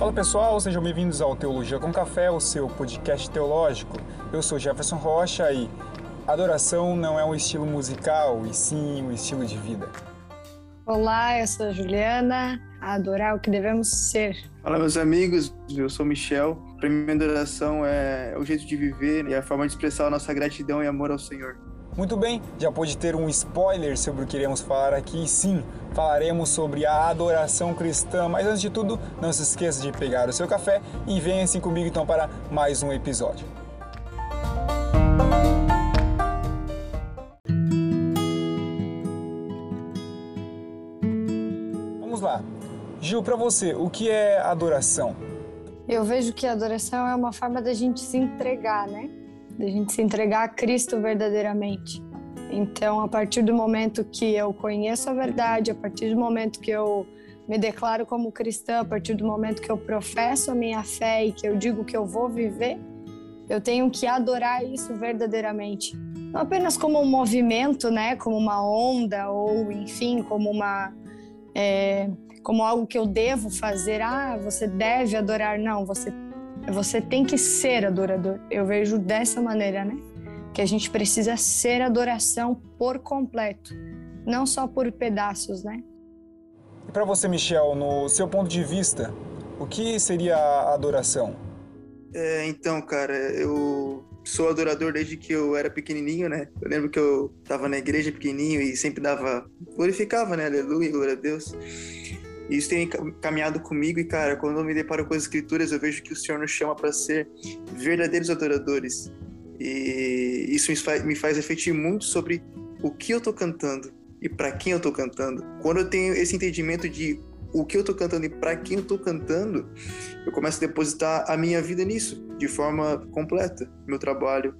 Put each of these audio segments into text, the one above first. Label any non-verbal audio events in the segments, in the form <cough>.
Fala pessoal, sejam bem-vindos ao Teologia com Café, o seu podcast teológico. Eu sou Jefferson Rocha e adoração não é um estilo musical, e sim um estilo de vida. Olá, eu sou a Juliana, a adorar o que devemos ser. Fala meus amigos, eu sou Michel. Para mim, adoração é o jeito de viver e a forma de expressar a nossa gratidão e amor ao Senhor. Muito bem, já pode ter um spoiler sobre o que iremos falar aqui. Sim, falaremos sobre a adoração cristã. Mas antes de tudo, não se esqueça de pegar o seu café e venha assim comigo então para mais um episódio. Vamos lá. Gil, para você, o que é adoração? Eu vejo que a adoração é uma forma da gente se entregar, né? Da gente se entregar a Cristo verdadeiramente. Então, a partir do momento que eu conheço a verdade, a partir do momento que eu me declaro como cristã, a partir do momento que eu professo a minha fé e que eu digo que eu vou viver, eu tenho que adorar isso verdadeiramente. Não apenas como um movimento, né, como uma onda ou, enfim, como uma é, como algo que eu devo fazer. Ah, você deve adorar. Não, você você tem que ser adorador. Eu vejo dessa maneira, né? Que a gente precisa ser adoração por completo, não só por pedaços, né? E para você, Michel, no seu ponto de vista, o que seria a adoração? É, então, cara, eu sou adorador desde que eu era pequenininho, né? Eu lembro que eu tava na igreja pequenininho e sempre dava, glorificava, né? Aleluia, glória a Deus. E isso tem caminhado comigo e, cara, quando eu me deparo com as escrituras, eu vejo que o Senhor nos chama para ser verdadeiros adoradores. E isso me faz, refletir muito sobre o que eu estou cantando e para quem eu estou cantando. Quando eu tenho esse entendimento de o que eu estou cantando e para quem eu estou cantando, eu começo a depositar a minha vida nisso, de forma completa. Meu trabalho,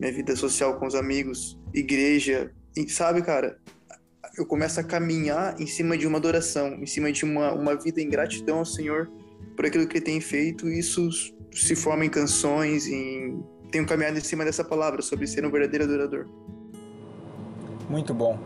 minha vida social com os amigos, igreja. E, sabe, cara, eu começo a caminhar em cima de uma adoração, em cima de uma, uma vida em gratidão ao Senhor por aquilo que Ele tem feito, e isso se forma em canções, em... tenho caminhado em cima dessa palavra, sobre ser um verdadeiro adorador. Muito bom.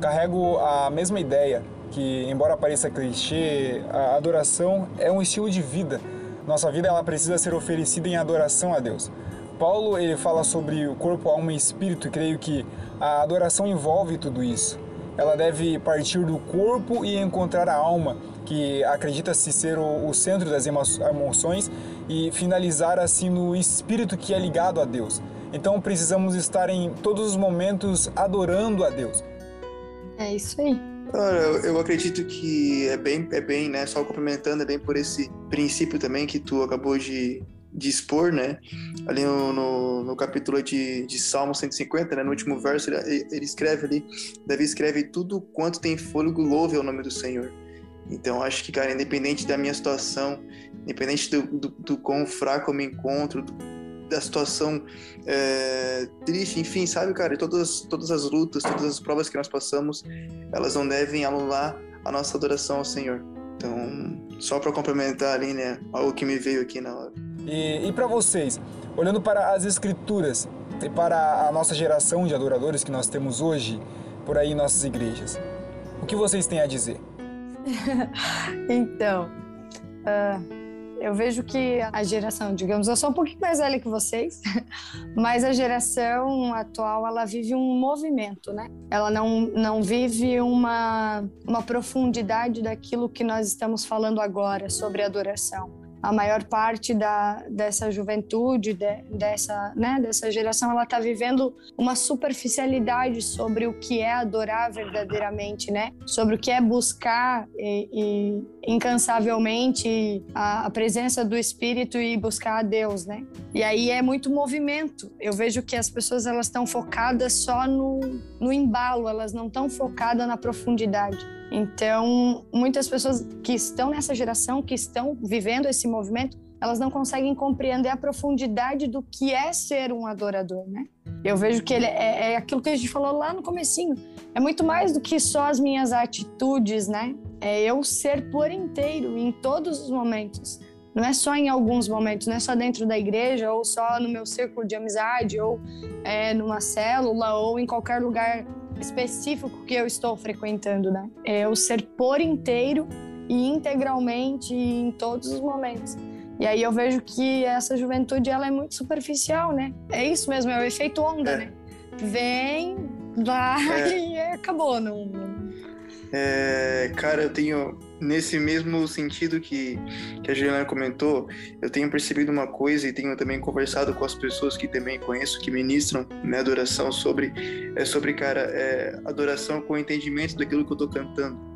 Carrego a mesma ideia, que embora pareça clichê, a adoração é um estilo de vida. Nossa vida ela precisa ser oferecida em adoração a Deus. Paulo ele fala sobre o corpo, alma e espírito, e creio que a adoração envolve tudo isso ela deve partir do corpo e encontrar a alma, que acredita-se ser o, o, centro das emoções, e finalizar assim no espírito que é ligado a Deus. Então precisamos estar em todos os momentos adorando a Deus. É isso aí. Cara, eu acredito que é bem, é bem, né? Só complementando, é bem por esse princípio também que tu acabou de, de expor, né? Ali no, no, no, capítulo de, de Salmo 150, né? No último verso, ele, ele escreve ali, Davi escreve tudo quanto tem fôlego, louve ao nome do Senhor. Então, acho que, cara, independente da minha situação, independente do, do, do quão fraco eu me encontro, do, da situação é, triste, enfim, sabe, cara, todas, todas as lutas, todas as provas que nós passamos, elas não devem anular a nossa adoração ao Senhor. Então, só para complementar ali, né, algo que me veio aqui na hora. E, e para vocês, olhando para as escrituras e para a nossa geração de adoradores que nós temos hoje por aí em nossas igrejas, o que vocês têm a dizer? <laughs> então, uh, eu vejo que a geração, digamos, eu sou um pouquinho mais velha que vocês, <laughs> mas a geração atual ela vive um movimento, né? Ela não, não vive uma, uma profundidade daquilo que nós estamos falando agora sobre adoração a maior parte da, dessa juventude, de, dessa, né, dessa geração, ela está vivendo uma superficialidade sobre o que é adorar verdadeiramente, né? Sobre o que é buscar e, e incansavelmente a, a, presença do Espírito e buscar a Deus, né? E aí é muito movimento. Eu vejo que as pessoas elas estão focadas só no, no embalo, elas não estão focadas na profundidade. Então, muitas pessoas que estão nessa geração, que estão vivendo esse movimento, elas não conseguem compreender a profundidade do que é ser um adorador, né? Eu vejo que ele é, é aquilo que a gente falou lá no comecinho. É muito mais do que só as minhas atitudes, né? É eu ser por inteiro em todos os momentos. Não é só em alguns momentos, não é só dentro da igreja, ou só no meu círculo de amizade, ou é, numa célula, ou em qualquer lugar específico que eu estou frequentando, né? É o ser por inteiro e integralmente em todos os momentos. E aí eu vejo que essa juventude ela é muito superficial, né? É isso mesmo, é o efeito onda, é. né? Vem, vai é. <laughs> e acabou. Não... É, cara, eu tenho nesse mesmo sentido que, que a Juliana comentou, eu tenho percebido uma coisa e tenho também conversado com as pessoas que também conheço, que ministram né, adoração sobre, é, sobre cara, é, adoração com entendimento daquilo que eu estou cantando.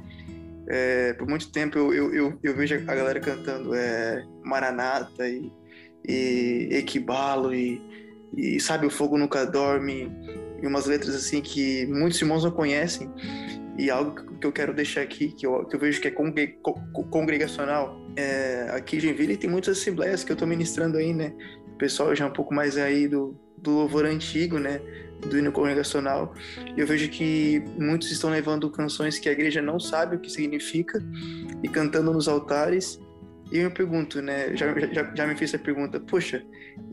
É, por muito tempo eu, eu, eu, eu, vejo a galera cantando é, Maranata e, e Equibalo e, e Sabe o Fogo Nunca Dorme e umas letras assim que muitos irmãos não conhecem e algo que eu quero deixar aqui, que eu, que eu vejo que é congregacional, é, aqui em Joinville tem muitas assembleias que eu estou ministrando aí, né? O pessoal já é um pouco mais aí do, do louvor antigo, né? Do hino congregacional. Eu vejo que muitos estão levando canções que a igreja não sabe o que significa e cantando nos altares. E eu me pergunto, né? Já, já, já me fiz essa pergunta, poxa,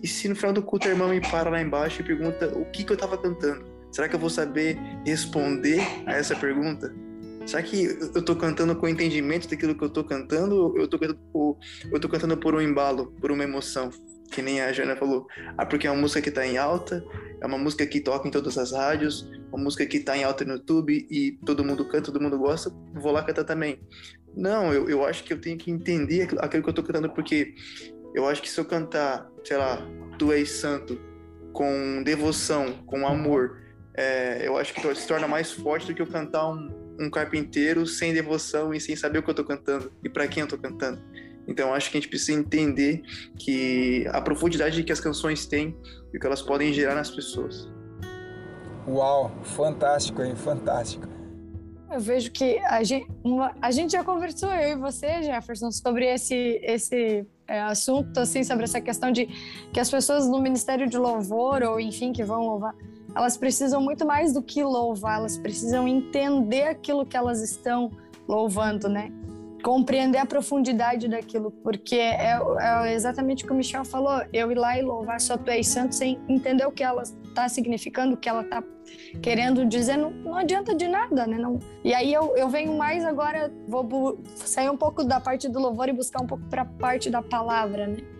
e se no final do culto a irmã me para lá embaixo e pergunta o que, que eu estava cantando? Será que eu vou saber responder a essa pergunta? Será que eu estou cantando com entendimento daquilo que eu estou cantando ou eu estou eu tô cantando por um embalo, por uma emoção? Que nem a Jana falou. Ah, porque é uma música que está em alta, é uma música que toca em todas as rádios, uma música que está em alta no YouTube e todo mundo canta, todo mundo gosta, vou lá cantar também. Não, eu, eu acho que eu tenho que entender aquilo que eu estou cantando, porque eu acho que se eu cantar, sei lá, Tu és santo, com devoção, com amor, é, eu acho que se torna mais forte do que eu cantar um, um carpinteiro sem devoção e sem saber o que eu estou cantando e para quem eu estou cantando. Então acho que a gente precisa entender que a profundidade que as canções têm e o que elas podem gerar nas pessoas. Uau, fantástico, hein? Fantástico. Eu vejo que a gente, uma, a gente já conversou, eu e você, Jefferson, sobre esse, esse é, assunto, assim, sobre essa questão de que as pessoas no Ministério de Louvor, ou enfim, que vão louvar, elas precisam muito mais do que louvar, elas precisam entender aquilo que elas estão louvando, né? Compreender a profundidade daquilo, porque é, é exatamente o que o Michel falou, eu ir lá e louvar só tu és santo sem entender o que ela está significando, o que ela está querendo dizer, não, não, adianta de nada, né? Não, e aí eu, eu venho mais agora, vou sair um pouco da parte do louvor e buscar um pouco para a parte da palavra, né?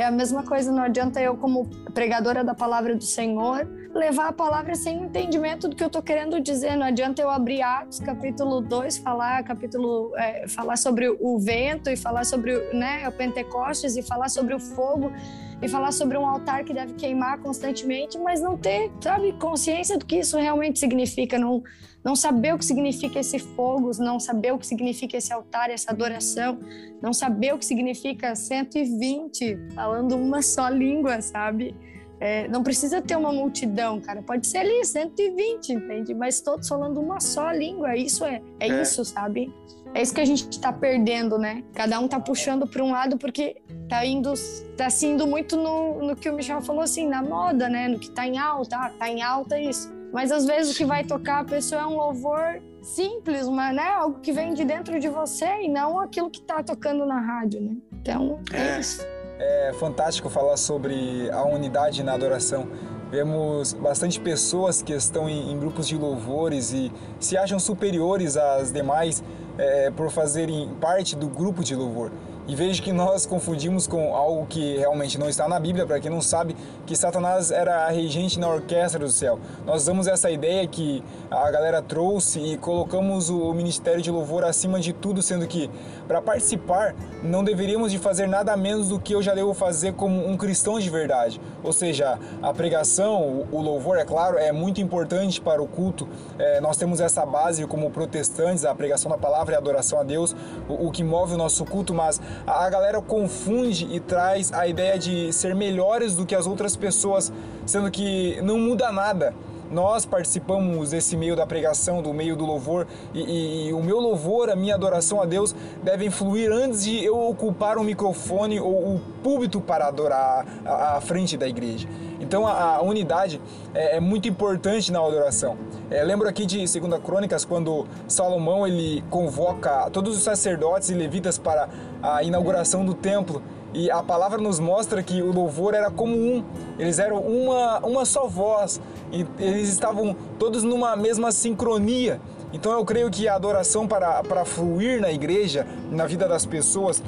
É a mesma coisa, não adianta eu, como pregadora da palavra do Senhor, levar a palavra sem entendimento do que eu estou querendo dizer. Não adianta eu abrir Atos, capítulo 2, falar, capítulo, é, falar sobre o vento e falar sobre né, o Pentecostes e falar sobre o fogo e falar sobre um altar que deve queimar constantemente, mas não ter, sabe, consciência do que isso realmente significa, não, não saber o que significa esse fogo, não saber o que significa esse altar, essa adoração, não saber o que significa 120 falando uma só língua, sabe? É, não precisa ter uma multidão, cara. Pode ser ali 120, entende? Mas todos falando uma só língua. Isso é, é, é. isso, sabe? É isso que a gente está perdendo, né? Cada um tá puxando para um lado porque tá indo, tá se indo muito no, no que o Michel falou assim, na moda, né? No que tá em alta, ah, tá em alta isso. Mas às vezes o que vai tocar a pessoa é um louvor simples, mas né? Algo que vem de dentro de você e não aquilo que tá tocando na rádio, né? Então, é, é isso. É fantástico falar sobre a unidade na adoração. Vemos bastante pessoas que estão em, em grupos de louvores e se acham superiores às demais é, por fazerem parte do grupo de louvor. E vejo que nós confundimos com algo que realmente não está na Bíblia, para quem não sabe, que Satanás era a regente na orquestra do céu. Nós usamos essa ideia que a galera trouxe e colocamos o ministério de louvor acima de tudo, sendo que para participar não deveríamos de fazer nada menos do que eu já devo fazer como um cristão de verdade. Ou seja, a pregação, o louvor, é claro, é muito importante para o culto. É, nós temos essa base como protestantes, a pregação da palavra e a adoração a Deus, o, o que move o nosso culto, mas a galera confunde e traz a ideia de ser melhores do que as outras pessoas, sendo que não muda nada. Nós participamos desse meio da pregação, do meio do louvor, e, e, e o meu louvor, a minha adoração a Deus devem fluir antes de eu ocupar o microfone ou o púlpito para adorar à frente da igreja. Então a, a unidade é, é, muito importante na adoração. É, lembro aqui de 2 Crônicas, quando Salomão ele convoca todos os sacerdotes e levitas para a inauguração do templo. E a palavra nos mostra que o louvor era como um, eles eram uma, uma só voz, e eles estavam todos numa mesma sincronia. Então eu creio que a adoração para, para fluir na igreja, na vida das pessoas,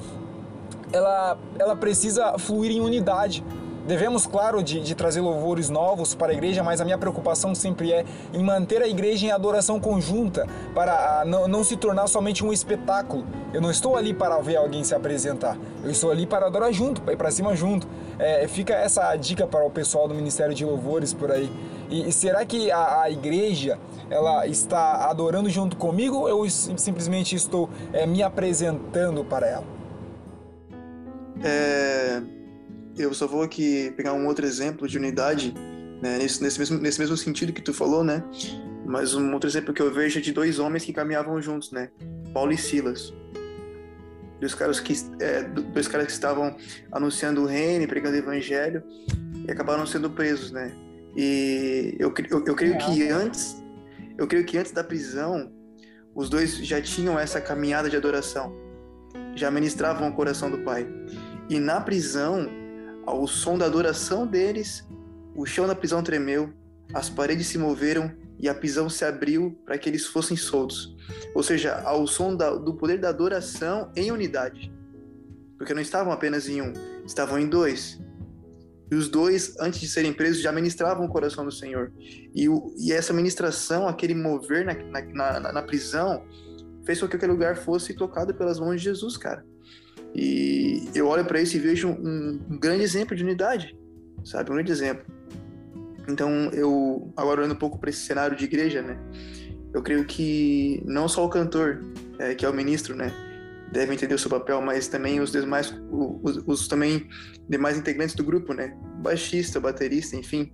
ela, ela precisa fluir em unidade. Devemos, claro, de, de, trazer louvores novos para a igreja, mas a minha preocupação sempre é em manter a igreja em adoração conjunta, para não, não se tornar somente um espetáculo. Eu não estou ali para ver alguém se apresentar, eu estou ali para adorar junto, para ir para cima junto. É, fica essa dica para o pessoal do Ministério de Louvores por aí. E, e será que a, a, igreja ela está adorando junto comigo ou eu simplesmente estou é, me apresentando para ela? É eu só vou aqui pegar um outro exemplo de unidade, né, nesse, nesse, mesmo, nesse mesmo sentido que tu falou, né? Mas um outro exemplo que eu vejo é de dois homens que caminhavam juntos, né? Paulo e Silas. Dois caras que, é, dois caras que estavam anunciando o reino, pregando o evangelho, e acabaram sendo presos, né? E eu, eu, eu creio que antes, eu creio que antes da prisão, os dois já tinham essa caminhada de adoração, já ministravam o coração do Pai. E na prisão, ao som da adoração deles, o chão da prisão tremeu, as paredes se moveram e a prisão se abriu para que eles fossem soltos. Ou seja, ao som da, do poder da adoração em unidade. Porque não estavam apenas em um, estavam em dois. E os dois, antes de serem presos, já ministravam o coração do Senhor. E, o, e essa ministração, aquele mover na, na, na, na prisão, fez com que aquele lugar fosse tocado pelas mãos de Jesus, cara. E eu olho para isso e vejo um, um, grande exemplo de unidade, sabe? Um grande exemplo. Então, eu, agora olhando um pouco para esse cenário de igreja, né? Eu creio que não só o cantor, é, que é o ministro, né? Deve entender o seu papel, mas também os demais, os, os também demais integrantes do grupo, né? Baixista, baterista, enfim.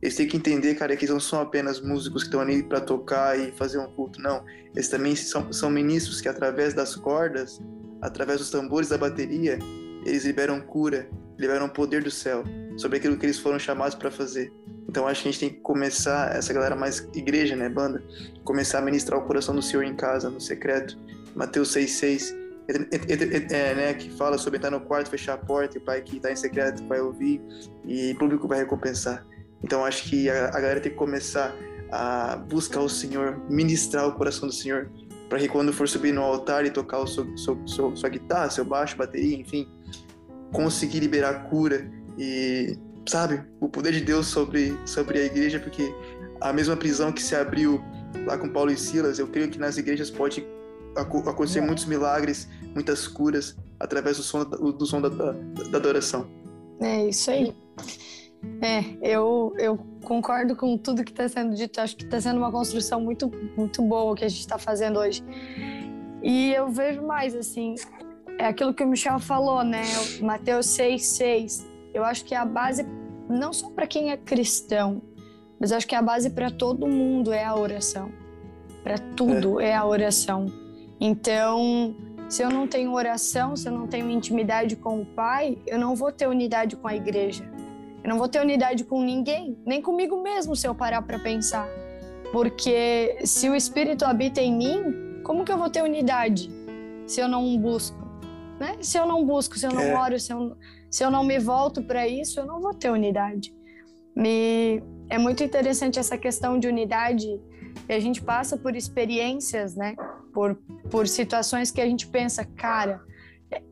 Eles têm que entender, cara, que eles não são apenas músicos que estão ali para tocar e fazer um culto, não. Eles também são, são ministros que, através das cordas, através dos tambores da bateria, eles liberam cura, liberam poder do céu sobre aquilo que eles foram chamados para fazer. Então acho que a gente tem que começar, essa galera mais igreja, né, banda, começar a ministrar o coração do Senhor em casa, no secreto. Mateus 6,6, é, né, que fala sobre entrar no quarto, fechar a porta, e o pai que está em secreto vai ouvir e o público vai recompensar. Então acho que a, a galera tem que começar a buscar o Senhor, ministrar o coração do Senhor, para que quando for subir no altar e tocar o seu, seu, seu, sua guitarra, seu baixo, bateria, enfim, conseguir liberar cura e, sabe, o poder de Deus sobre, sobre a igreja, porque a mesma prisão que se abriu lá com Paulo e Silas, eu creio que nas igrejas pode acontecer muitos milagres, muitas curas através do som, do som da, da, da adoração. É isso aí. É, eu, eu concordo com tudo que está sendo dito. Acho que está sendo uma construção muito, muito boa que a gente está fazendo hoje. E eu vejo mais, assim, é aquilo que o Michel falou, né? Mateus 6, 6. Eu acho que a base, não só para quem é cristão, mas acho que a base para todo mundo é a oração. Para tudo é. é a oração. Então, se eu não tenho oração, se eu não tenho intimidade com o Pai, eu não vou ter unidade com a igreja. Eu não vou ter unidade com ninguém, nem comigo mesmo, se eu parar para pensar. Porque se o Espírito habita em mim, como que eu vou ter unidade se eu não busco? Né? Se eu não busco, se eu não é. oro, se eu, se eu não me volto para isso, eu não vou ter unidade. Me, é muito interessante essa questão de unidade. E a gente passa por experiências, né? Por, por situações que a gente pensa, cara,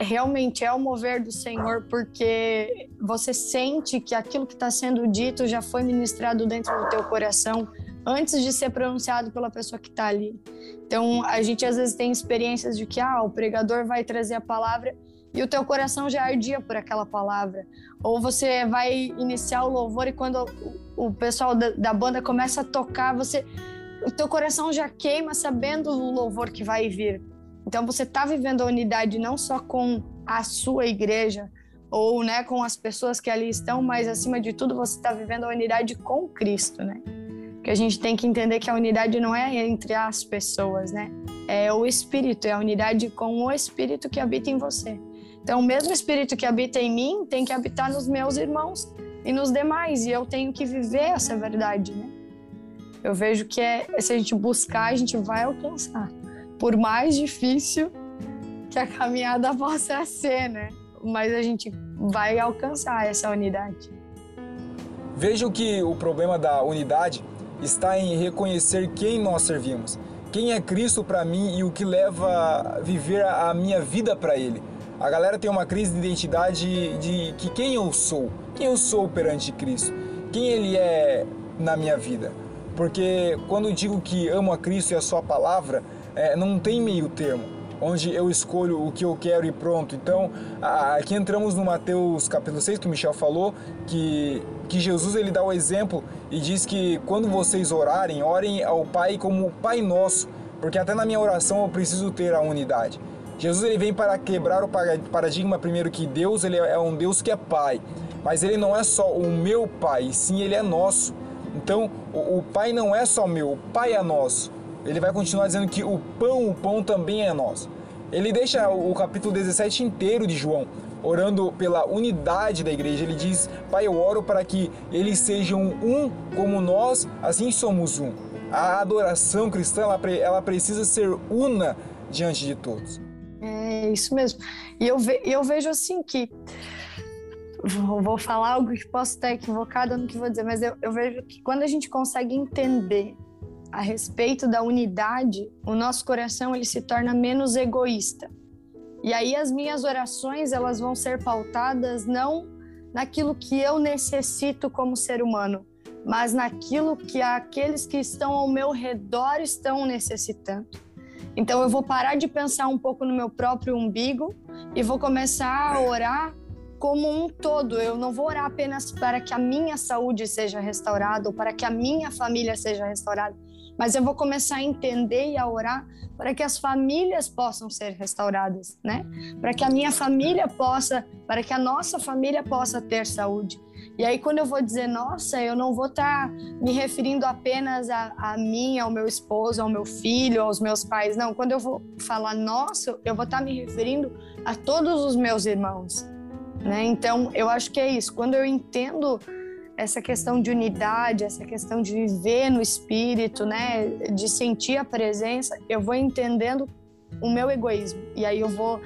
realmente é o mover do Senhor, porque você sente que aquilo que está sendo dito já foi ministrado dentro do teu coração antes de ser pronunciado pela pessoa que está ali. Então, a gente às vezes tem experiências de que ah, o pregador vai trazer a palavra e o teu coração já ardia por aquela palavra. Ou você vai iniciar o louvor e quando o pessoal da banda começa a tocar, você o teu coração já queima sabendo o louvor que vai vir. Então você está vivendo a unidade não só com a sua igreja ou né, com as pessoas que ali estão, mas acima de tudo você está vivendo a unidade com Cristo, né? Que a gente tem que entender que a unidade não é entre as pessoas, né? É o Espírito, é a unidade com o Espírito que habita em você. Então, o mesmo Espírito que habita em mim tem que habitar nos meus irmãos e nos demais, e eu tenho que viver essa verdade, né? Eu vejo que é, se a gente buscar, a gente vai alcançar por mais difícil que a caminhada <laughs> possa ser, né? Mas a gente vai alcançar essa unidade. Vejo que o problema da unidade está em reconhecer quem nós servimos. quem é Cristo para mim e o que leva a viver a minha vida para Ele. A galera tem uma crise de identidade de que quem eu sou, quem eu sou perante Cristo, quem Ele é na minha vida. Porque quando digo que amo a Cristo e a Sua palavra, é, não tem meio termo, onde eu escolho o que eu quero e pronto. Então, aqui entramos no Mateus capítulo 6, que o Michel falou, que, que Jesus ele dá o exemplo e diz que quando vocês orarem, orem ao Pai como Pai Nosso, porque até na minha oração eu preciso ter a unidade. Jesus ele vem para quebrar o paradigma primeiro que Deus ele é um Deus que é Pai, mas ele não é só o meu Pai, sim ele é nosso. Então, o, o Pai não é só meu, o Pai é nosso. Ele vai continuar dizendo que o pão, o pão também é nosso. Ele deixa o capítulo 17 inteiro de João orando pela unidade da igreja. Ele diz: Pai, eu oro para que eles sejam um como nós, assim somos um. A adoração cristã ela, ela precisa ser una diante de todos. É isso mesmo. E eu, ve, eu vejo assim que vou falar algo que posso estar equivocada no que vou dizer, mas eu, eu vejo que quando a gente consegue entender a respeito da unidade, o nosso coração ele se torna menos egoísta. E aí as minhas orações elas vão ser pautadas não naquilo que eu necessito como ser humano, mas naquilo que aqueles que estão ao meu redor estão necessitando. Então eu vou parar de pensar um pouco no meu próprio umbigo e vou começar a orar como um todo. Eu não vou orar apenas para que a minha saúde seja restaurada ou para que a minha família seja restaurada, mas eu vou começar a entender e a orar para que as famílias possam ser restauradas, né? Para que a minha família possa, para que a nossa família possa ter saúde. E aí, quando eu vou dizer nossa, eu não vou estar tá me referindo apenas a, a mim, ao meu esposo, ao meu filho, aos meus pais. Não, quando eu vou falar nossa, eu vou estar tá me referindo a todos os meus irmãos. Né? Então, eu acho que é isso. Quando eu entendo essa questão de unidade, essa questão de viver no espírito, né, de sentir a presença, eu vou entendendo o meu egoísmo. E aí eu vou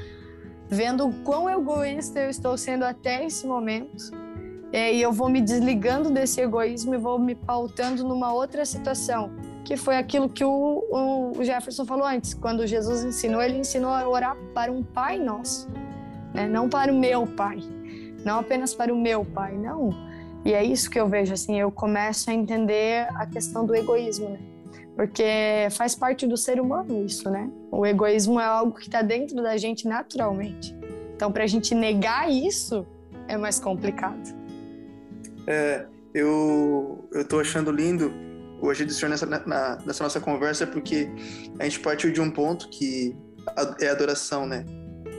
vendo o quão egoísta eu estou sendo até esse momento. E eu vou me desligando desse egoísmo e vou me pautando numa outra situação, que foi aquilo que o, o Jefferson falou antes. Quando Jesus ensinou, ele ensinou a orar para um Pai nosso né? não para o meu pai, não apenas para o meu pai, não. E é isso que eu vejo, assim, eu começo a entender a questão do egoísmo, né? Porque faz parte do ser humano isso, né? O egoísmo é algo que está dentro da gente naturalmente. Então, para a gente negar isso, é mais complicado. É, eu, eu tô achando lindo o agir do Senhor nessa, na, nessa nossa conversa, porque a gente partiu de um ponto que é adoração, né?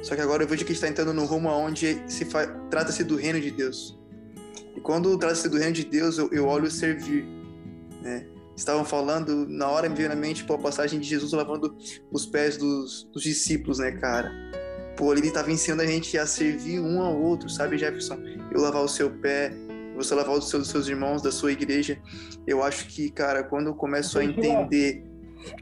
Só que agora eu vejo que está entrando no rumo onde se trata-se do reino de Deus. E quando trata-se do reino de Deus, eu, eu olho servir. Né? Estavam falando, na hora me veio na mente pô, a passagem de Jesus lavando os pés dos, dos discípulos, né, cara? Pô, ele estava ensinando a gente a servir um ao outro, sabe, Jefferson? Eu lavar o seu pé, você lavar os seus, seus irmãos da sua igreja. Eu acho que, cara, quando eu começo a entender,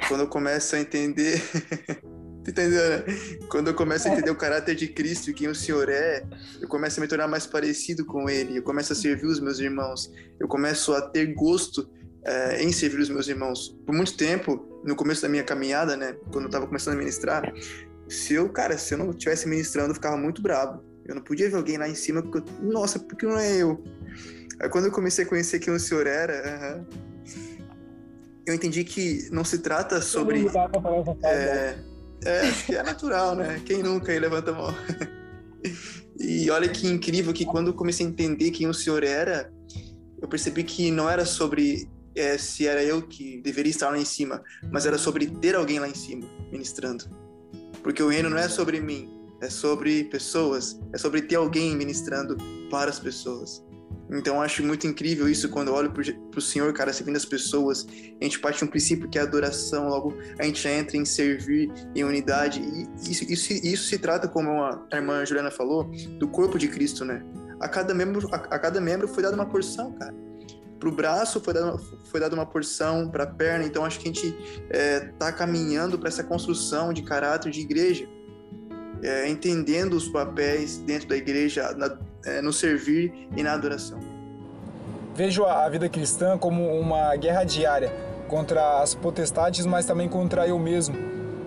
quando eu começo a entender <laughs> Entendeu, né? Quando eu começo a entender o caráter de Cristo e quem o Senhor é, eu começo a me tornar mais parecido com Ele, eu começo a servir os meus irmãos, eu começo a ter gosto é, em servir os meus irmãos. Por muito tempo, no começo da minha caminhada, né, quando eu estava começando a ministrar, se eu, cara, se eu não estivesse ministrando, eu ficava muito bravo. Eu não podia ver alguém lá em cima, porque eu, nossa, porque não é eu? Aí quando eu comecei a conhecer quem o Senhor era, uh -huh, eu entendi que não se trata sobre. É, é, acho que é natural, né? Quem nunca aí levanta a mão. E olha que incrível que quando eu comecei a entender quem o Senhor era, eu percebi que não era sobre é, se era eu que deveria estar lá em cima, mas era sobre ter alguém lá em cima ministrando. Porque o reino não é sobre mim, é sobre pessoas, é sobre ter alguém ministrando para as pessoas. Então eu acho muito incrível isso quando eu olho para o Senhor, cara, servindo as pessoas. A gente parte de um princípio que é adoração, logo a gente entra em servir em unidade. E isso, isso, isso se trata, como a irmã Juliana falou, do corpo de Cristo, né? A cada membro, a, a cada membro foi dada uma porção, cara. Para o braço foi dada, foi dada uma porção, para a perna. Então acho que a gente está é, tá caminhando para essa construção de caráter de igreja. É, entendendo os papéis dentro da igreja, na, é, no servir e na adoração. Vejo a vida cristã como uma guerra diária, contra as potestades, mas também contra eu mesmo.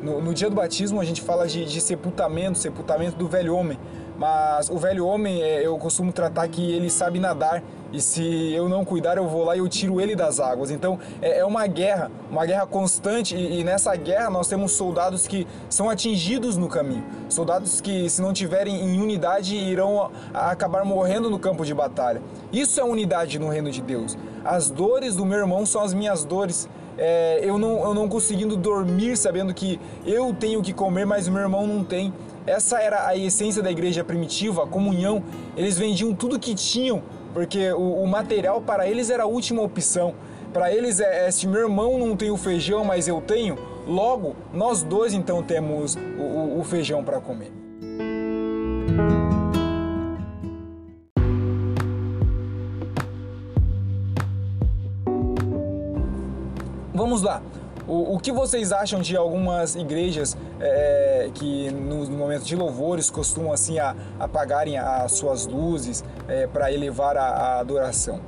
No, no dia do batismo a gente fala de, de sepultamento, sepultamento do velho homem. Mas o velho homem, é, eu costumo tratar que ele sabe nadar e se eu não cuidar, eu vou lá e eu tiro ele das águas. Então é, é uma guerra, uma guerra constante e, e, nessa guerra nós temos soldados que são atingidos no caminho, soldados que se não tiverem em unidade irão acabar morrendo no campo de batalha. Isso é unidade no reino de Deus. As dores do meu irmão são as minhas dores. É, eu, não, eu não conseguindo dormir sabendo que eu tenho que comer, mas o meu irmão não tem. Essa era a essência da igreja primitiva, a comunhão. Eles vendiam tudo que tinham, porque o, o material para eles era a última opção. Para eles é, é, se meu irmão não tem o feijão, mas eu tenho, logo nós dois então temos o, o, o feijão para comer. Vamos lá. O, o que vocês acham de algumas igrejas é, que no, no, momento de louvores costumam assim a, apagarem as suas luzes é, para elevar a, a, adoração?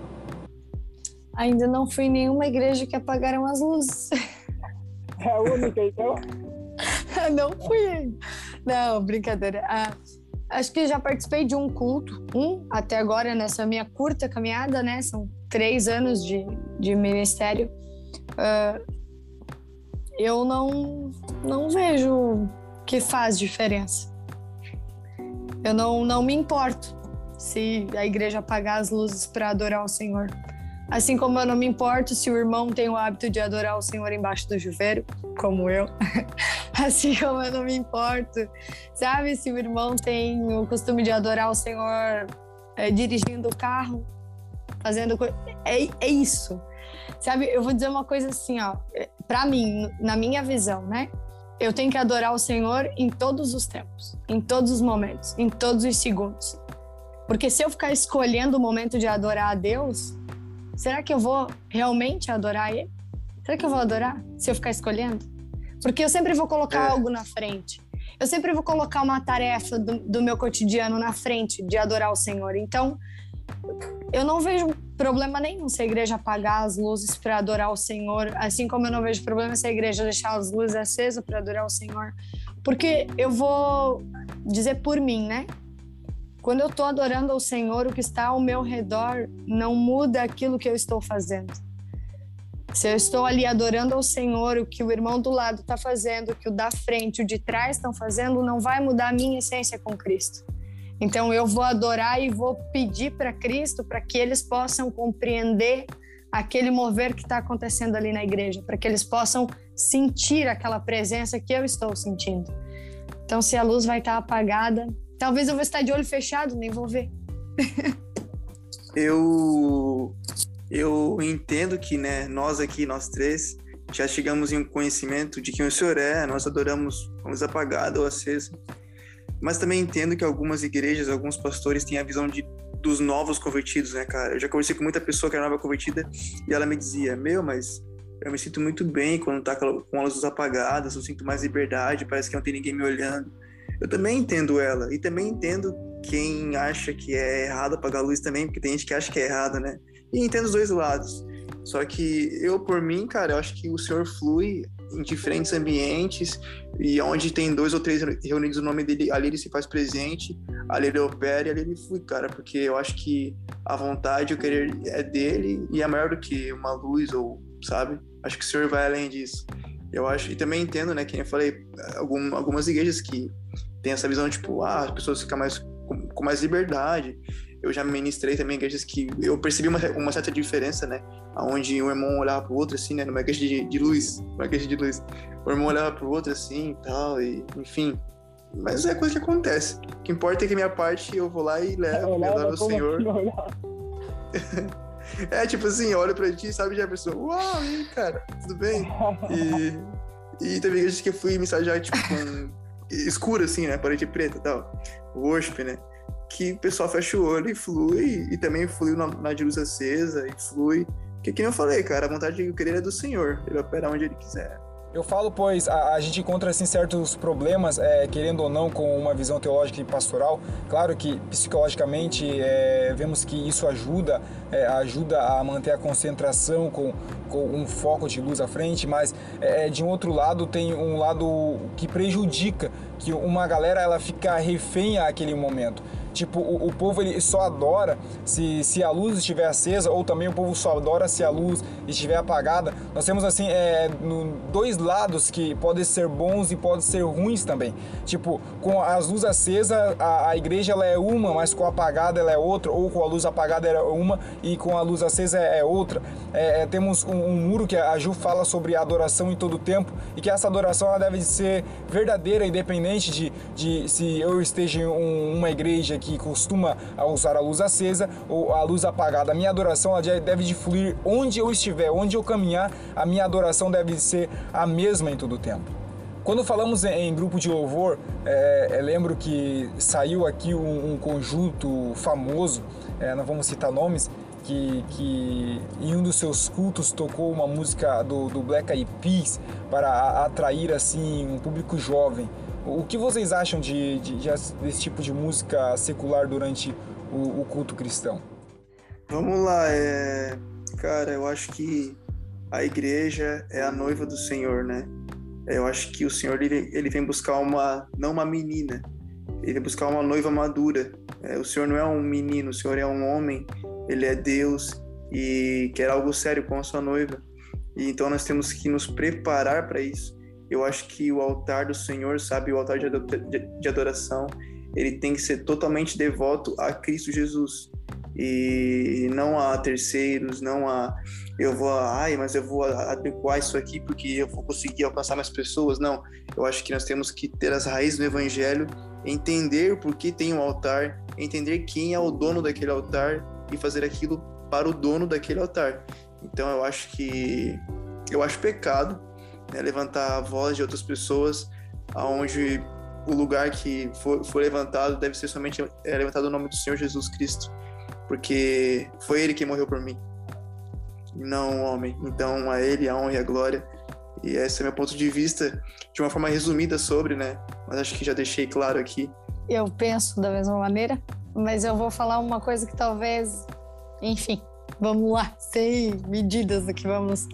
Ainda não fui em nenhuma igreja que apagaram as luzes. <laughs> É a única, então? <laughs> não fui. Não, brincadeira. Ah, acho que já participei de um culto, um até agora nessa minha curta caminhada, né? São três anos de, de ministério. Uh, eu não, não vejo que faz diferença. Eu não, não me importo se a igreja apagar as luzes para adorar o Senhor. Assim como eu não me importo se o irmão tem o hábito de adorar o Senhor embaixo do chuveiro, como eu. <laughs> assim como eu não me importo, sabe? Se o irmão tem o costume de adorar o Senhor é, dirigindo o carro, fazendo coisa. É, é isso. Sabe, eu vou dizer uma coisa assim, ó, para mim, na minha visão, né? Eu tenho que adorar o Senhor em todos os tempos, em todos os momentos, em todos os segundos. Porque se eu ficar escolhendo o momento de adorar a Deus, será que eu vou realmente adorar Ele? Será que eu vou adorar se eu ficar escolhendo? Porque eu sempre vou colocar é. algo na frente. Eu sempre vou colocar uma tarefa do, do meu cotidiano na frente de adorar o Senhor. Então, eu não vejo problema nenhum se a igreja apagar as luzes para adorar o Senhor, assim como eu não vejo problema se a igreja deixar as luzes acesas para adorar o Senhor. Porque eu vou dizer por mim, né? Quando eu estou adorando ao Senhor, o que está ao meu redor não muda aquilo que eu estou fazendo. Se eu estou ali adorando ao Senhor, o que o irmão do lado está fazendo, o que o da frente, o de trás estão fazendo, não vai mudar a minha essência com Cristo. Então eu vou adorar e vou pedir para Cristo para que eles possam compreender aquele mover que está acontecendo ali na igreja, para que eles possam sentir aquela presença que eu estou sentindo. Então, se a luz vai estar tá apagada, talvez eu vou estar de olho fechado, nem vou ver. <laughs> eu eu entendo que, né, nós aqui, nós três, já chegamos em um conhecimento de quem o Senhor é, nós adoramos com luz apagada ou acesa. Mas também entendo que algumas igrejas, alguns pastores têm a visão de, dos novos convertidos, né, cara? Eu já conversei com muita pessoa que era nova convertida e ela me dizia: Meu, mas eu me sinto muito bem quando tá com as luzes apagadas, eu sinto mais liberdade, parece que não tem ninguém me olhando. Eu também entendo ela e também entendo quem acha que é errado apagar a luz também, porque tem gente que acha que é errado, né? E entendo os dois lados. Só que eu, por mim, cara, eu acho que o Senhor flui em diferentes ambientes e onde tem dois ou três reunidos o nome dele, ali ele se faz presente, ali ele opera e ali ele flui, cara, porque eu acho que a vontade, o querer é dele e é maior do que uma luz ou, sabe? Acho que o Senhor vai além disso. Eu acho, e também entendo, né, que eu falei, algum, algumas igrejas que tem essa visão, tipo, ah, as pessoas ficam mais com, com mais liberdade eu já ministrei também igrejas que eu percebi uma, uma certa diferença, né? Onde um irmão olhava pro outro, assim, né? Numa igreja de, de luz, uma igreja de luz. O irmão olhava pro outro, assim, e tal, e enfim. Mas é coisa que acontece. O que importa é que a minha parte eu vou lá e levo, é, adoro o Senhor. <laughs> é, tipo assim, olho pra ti, sabe, Jefferson? Uau, e aí, cara, tudo bem? E, e teve igrejas que eu fui mensajar, tipo, com <laughs> escura, assim, né? Parede preta e tal. Worship, né? Que o pessoal fecha o olho e flui, e também flui na, de luz acesa, e flui. Que que eu falei, cara, a vontade de querer é do Senhor, ele opera onde ele quiser. Eu falo, pois a, a, gente encontra assim, certos problemas, é, querendo ou não, com uma visão teológica e pastoral. Claro que psicologicamente é, vemos que isso ajuda, é, ajuda a manter a concentração com, com um foco de luz à frente, mas é, de um outro lado tem um lado que prejudica, que uma galera ela fica refém àquele momento. Tipo, o, o, povo ele só adora se, se a luz estiver acesa, ou também o povo só adora se a luz estiver apagada. Nós temos, assim, é, no, dois lados que podem ser bons e podem ser ruins também. Tipo, com as luzes acesas, a, a igreja ela é uma, mas com a apagada ela é outra, ou com a luz apagada é uma e com a luz acesa é, é outra. É, é, temos um, um, muro que a Ju fala sobre adoração em todo tempo e que essa adoração ela deve ser verdadeira, independente de, de se eu esteja em um, uma igreja que costuma usar a luz acesa ou a luz apagada. A minha adoração ela deve de fluir onde eu estiver, onde eu caminhar, a minha adoração deve ser a mesma em todo o tempo. Quando falamos em grupo de louvor, é, é, lembro que saiu aqui um, um conjunto famoso, é, não vamos citar nomes, que, que em um dos seus cultos tocou uma música do, do Black Eyed Peas para atrair assim um público jovem. O que vocês acham de, de, de desse tipo de música secular durante o, o, culto cristão? Vamos lá, é... cara, eu acho que a igreja é a noiva do Senhor, né? Eu acho que o Senhor ele, ele vem buscar uma não uma menina, ele vem buscar uma noiva madura. É, o Senhor não é um menino, o Senhor é um homem, ele é Deus e quer algo sério com a sua noiva. E então nós temos que nos preparar para isso eu acho que o altar do Senhor, sabe, o altar de adoração, ele tem que ser totalmente devoto a Cristo Jesus e não a terceiros, não a eu vou, ai, mas eu vou adequar isso aqui porque eu vou conseguir alcançar mais pessoas. Não, eu acho que nós temos que ter as raízes do evangelho, entender por que tem um altar, entender quem é o dono daquele altar e fazer aquilo para o dono daquele altar. Então eu acho que eu acho pecado né, levantar a voz de outras pessoas, aonde o lugar que for, for levantado deve ser somente é, levantado o nome do Senhor Jesus Cristo, porque foi Ele quem morreu por mim, não o homem. Então a Ele a honra e a glória. E esse é meu ponto de vista, de uma forma resumida sobre, né? Mas acho que já deixei claro aqui. Eu penso da mesma maneira, mas eu vou falar uma coisa que talvez, enfim, vamos lá, sem medidas aqui, vamos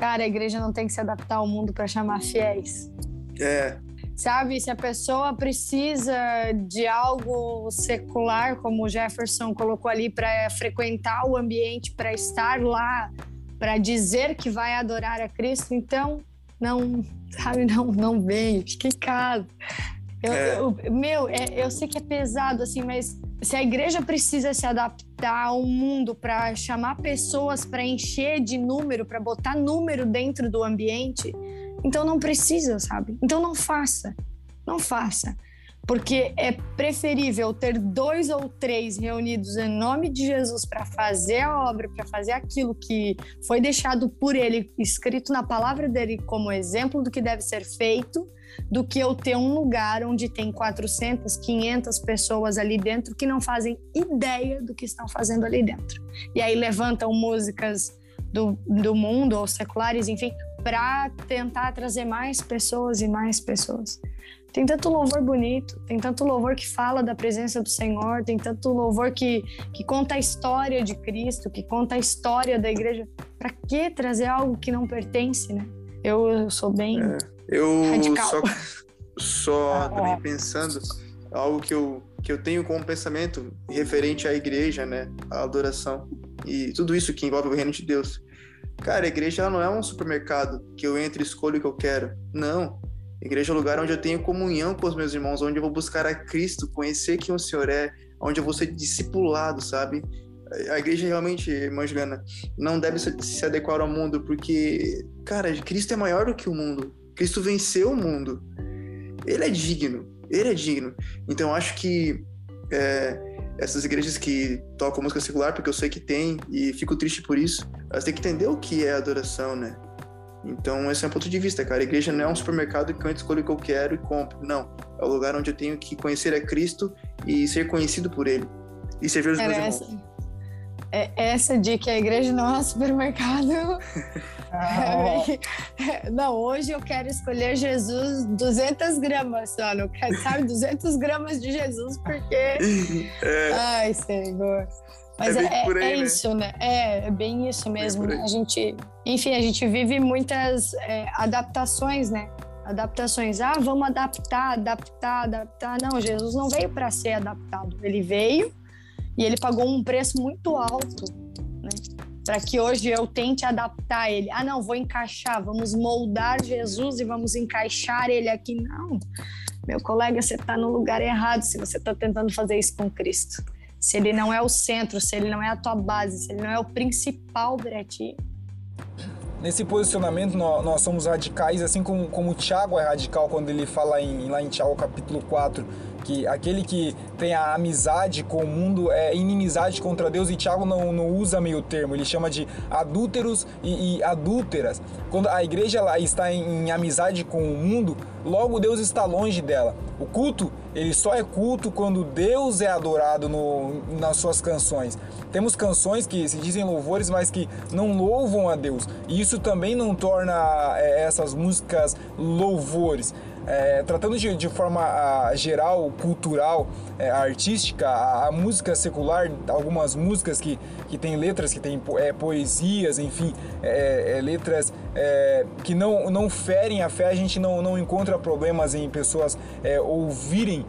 Cara, a igreja não tem que se adaptar ao mundo para chamar fiéis. É. Sabe, se a pessoa precisa de algo secular, como o Jefferson colocou ali, para frequentar o ambiente, para estar lá, para dizer que vai adorar a Cristo, então não, sabe, não, não vem, fica em casa. Eu, é. eu, meu, é, eu sei que é pesado, assim, mas se a igreja precisa se adaptar ao mundo para chamar pessoas para encher de número, para botar número dentro do ambiente, então não precisa, sabe? Então não faça. Não faça. Porque é preferível ter dois ou três reunidos em nome de Jesus para fazer a obra, para fazer aquilo que foi deixado por ele, escrito na palavra dele como exemplo do que deve ser feito, do que eu ter um lugar onde tem 400, 500 pessoas ali dentro que não fazem ideia do que estão fazendo ali dentro. E aí levantam músicas do, do mundo ou seculares, enfim, para tentar trazer mais pessoas e mais pessoas. Tem tanto louvor bonito, tem tanto louvor que fala da presença do Senhor, tem tanto louvor que, que conta a história de Cristo, que conta a história da igreja. Para que trazer algo que não pertence, né? Eu, eu sou bem. É eu Radical. só, só <laughs> ah, também é. pensando, algo que eu, que eu tenho como pensamento referente à igreja, né? A adoração e tudo isso que envolve o reino de Deus. Cara, a igreja não é um supermercado que eu entro e escolho o que eu quero. Não. Igreja é um lugar onde eu tenho comunhão com os meus irmãos, onde eu vou buscar a Cristo, conhecer quem o Senhor é, onde eu vou ser discipulado, sabe? A igreja realmente, irmã Juliana, não deve se adequar ao mundo, porque, cara, Cristo é maior do que o mundo. Cristo venceu o mundo. Ele é digno. Ele é digno. Então, acho que é, essas igrejas que tocam música secular, porque eu sei que tem, e fico triste por isso, elas têm que entender o que é adoração, né? Então, esse é um ponto de vista, cara. A igreja não é um supermercado que eu escolho o que eu quero e compro. Não. É o lugar onde eu tenho que conhecer a Cristo e ser conhecido por Ele. E servir os meus irmãos. é, essa de que a igreja não é um supermercado. Ah, <laughs> não, hoje eu quero escolher Jesus 200 gramas só, não quero, sabe, 200 gramas de Jesus, porque. <laughs> É, Ai, Senhor. Mas É é, bem aí, é né? isso, né? É, é bem isso mesmo. por né? A gente, enfim, a gente vive muitas é, adaptações, né? Adaptações. Ah, vamos adaptar, adaptar, adaptar. Não, Jesus não veio para ser adaptado. Ele veio e ele pagou um preço muito alto, né? Para que hoje eu tente adaptar ele. Ah, não, vou encaixar, vamos moldar Jesus e vamos encaixar ele aqui. Não, meu colega, você está no lugar errado se você está tentando fazer isso com Cristo. Se ele não é o centro, se ele não é a tua base, se ele não é o principal para ti. Nesse posicionamento, nó- nós, somos radicais, assim como, como o Tiago é radical quando ele fala em, lá em Tiago capítulo 4, que aquele que tem a amizade com o mundo é inimizade contra Deus, e Tiago não, não usa meio termo, ele chama de adúlteros e, e adúlteras. Quando a igreja ela está em, em amizade com o mundo, logo Deus está longe dela. O culto, ele só é culto quando Deus é adorado no, nas suas canções. Temos canções que se dizem louvores, mas que não louvam a Deus. E isso também não torna é, essas músicas louvores. É, tratando de, de forma ah, geral, cultural, é, artística, a, a música secular, algumas músicas que, que têm letras, que têm é, poesias, enfim, é, é, letras é, que não, não ferem a fé, a gente não, não encontra problemas em pessoas ouvirem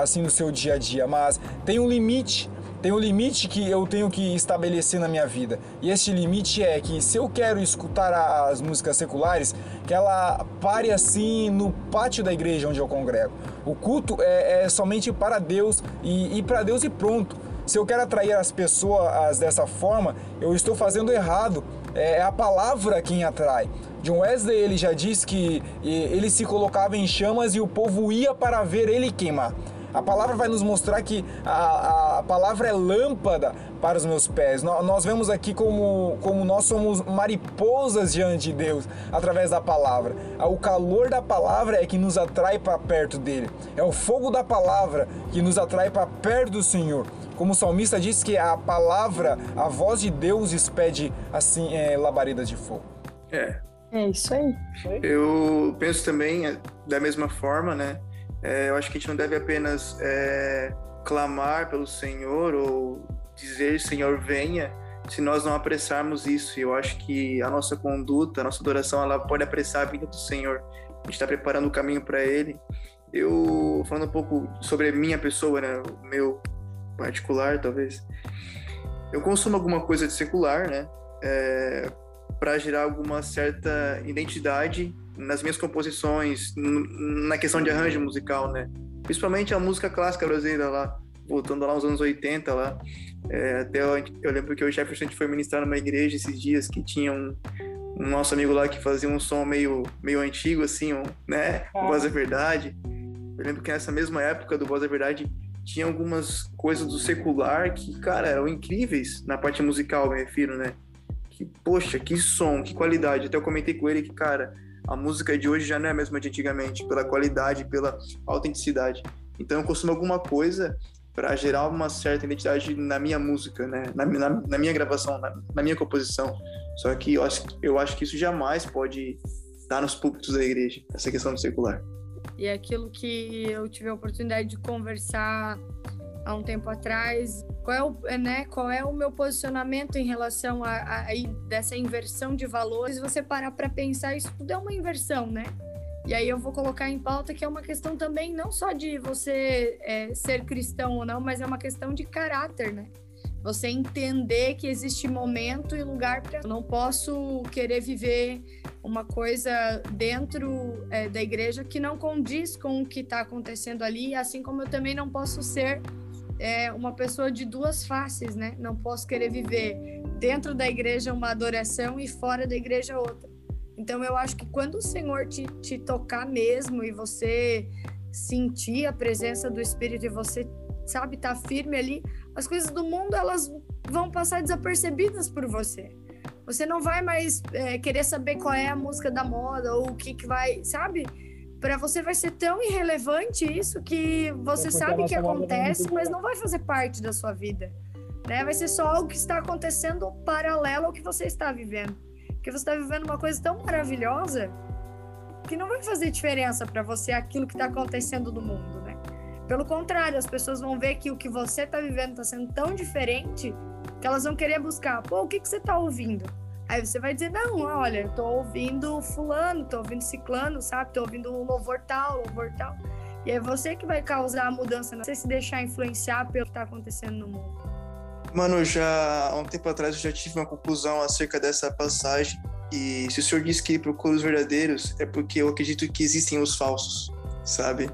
assim no seu dia a dia, mas tem um limite tem um limite que eu tenho que estabelecer na minha vida. E esse limite é que se eu quero escutar as músicas seculares, que ela pare assim no pátio da igreja onde eu congrego. O culto é, é somente para Deus e, e para Deus e pronto. Se eu quero atrair as pessoas dessa forma, eu estou fazendo errado. É a palavra quem atrai. John Wesley ele já disse que ele se colocava em chamas e o povo ia para ver ele queimar. A palavra vai nos mostrar que a, a palavra é lâmpada para os meus pés. Nó- Nós vemos aqui como, como nós somos mariposas diante de Deus através da palavra. O calor da palavra é que nos atrai para perto dele. É o fogo da palavra que nos atrai para perto do Senhor. Como o salmista diz que a palavra, a voz de Deus expede assim é, labaredas de fogo. é. É isso aí. Eu penso também é, da mesma forma, né? É, eu acho que a gente não deve apenas é, clamar pelo Senhor ou dizer Senhor venha, se nós não apressarmos isso. Eu acho que a nossa conduta, a nossa adoração, ela pode apressar a vinda do Senhor. A gente está preparando o caminho para Ele. Eu falando um pouco sobre a minha pessoa, né? O meu particular, talvez. Eu consumo alguma coisa de secular, né? É, para gerar alguma certa identidade nas minhas composições, na questão de arranjo musical, né? Principalmente a música clássica brasileira lá, voltando lá nos anos 80 lá. É, até eu, eu lembro que o Jefferson foi ministrar numa igreja esses dias que tinha um, um nosso amigo lá que fazia um som meio, meio antigo, assim, um, né? Ah. Voz da Verdade. Eu lembro que nessa mesma época do Voz da Verdade tinha algumas coisas do secular que, cara, eram incríveis na parte musical, me refiro, né? Que, poxa, que som, que qualidade. Até eu comentei com ele que, cara, a música de hoje já não é a mesma de antigamente, pela qualidade, pela autenticidade. Então eu consumo alguma coisa para gerar uma certa identidade na minha música, né? Na, na, na minha gravação, na, na minha composição. Só que eu acho, eu acho que isso jamais pode estar nos púlpitos da igreja, essa questão do secular. E é aquilo que eu tive a oportunidade de conversar há um tempo atrás, qual é o, é, né, qual é o meu posicionamento em relação a, a, a dessa inversão de valores? Você parar para pensar, isso tudo é uma inversão, né? E aí eu vou colocar em pauta que é uma questão também não só de você é, ser cristão ou não, mas é uma questão de caráter, né? Você entender que existe momento e lugar para. Não posso querer viver uma coisa dentro é, da igreja que não condiz com o que está acontecendo ali, assim como eu também não posso ser é, uma pessoa de duas faces, né? Não posso querer viver dentro da igreja uma adoração e fora da igreja outra. Então eu acho que quando o Senhor te, te tocar mesmo e você sentir a presença do Espírito e você sabe tá firme ali, as coisas do mundo elas vão passar desapercebidas por você. Você não vai mais é, querer saber qual é a música da moda ou o que, que vai, sabe? Para você vai ser tão irrelevante isso que você sabe que acontece, mas não vai fazer parte da sua vida. né? Vai ser só algo que está acontecendo paralelo ao que você está vivendo. Porque você está vivendo uma coisa tão maravilhosa que não vai fazer diferença para você aquilo que está acontecendo no mundo, né? Pelo contrário, as pessoas vão ver que o que você está vivendo está sendo tão diferente que elas vão querer buscar. Pô, o que, que você está ouvindo? Aí você vai dizer, não, olha, eu tô ouvindo fulano, tô ouvindo ciclano, sabe? Tô ouvindo louvor tal, louvor tal. E é você que vai causar a mudança, não você se deixar influenciar pelo que tá acontecendo no mundo. Mano, já há um tempo atrás eu já tive uma conclusão acerca dessa passagem. E se o senhor disse que procura os verdadeiros, é porque eu acredito que existem os falsos, sabe?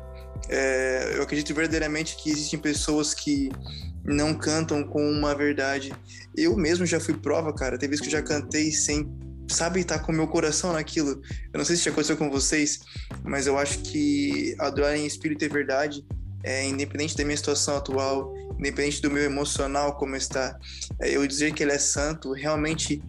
É, eu acredito verdadeiramente que existem pessoas que não cantam com uma verdade. Eu mesmo já fui prova, cara. Tem vezes que eu já cantei sem, sabe, tá com meu coração naquilo. Eu não sei se já aconteceu com vocês, mas eu acho que adorar em espírito e verdade, é, independente da minha situação atual, independente do meu emocional como está, é, eu dizer que ele é santo, realmente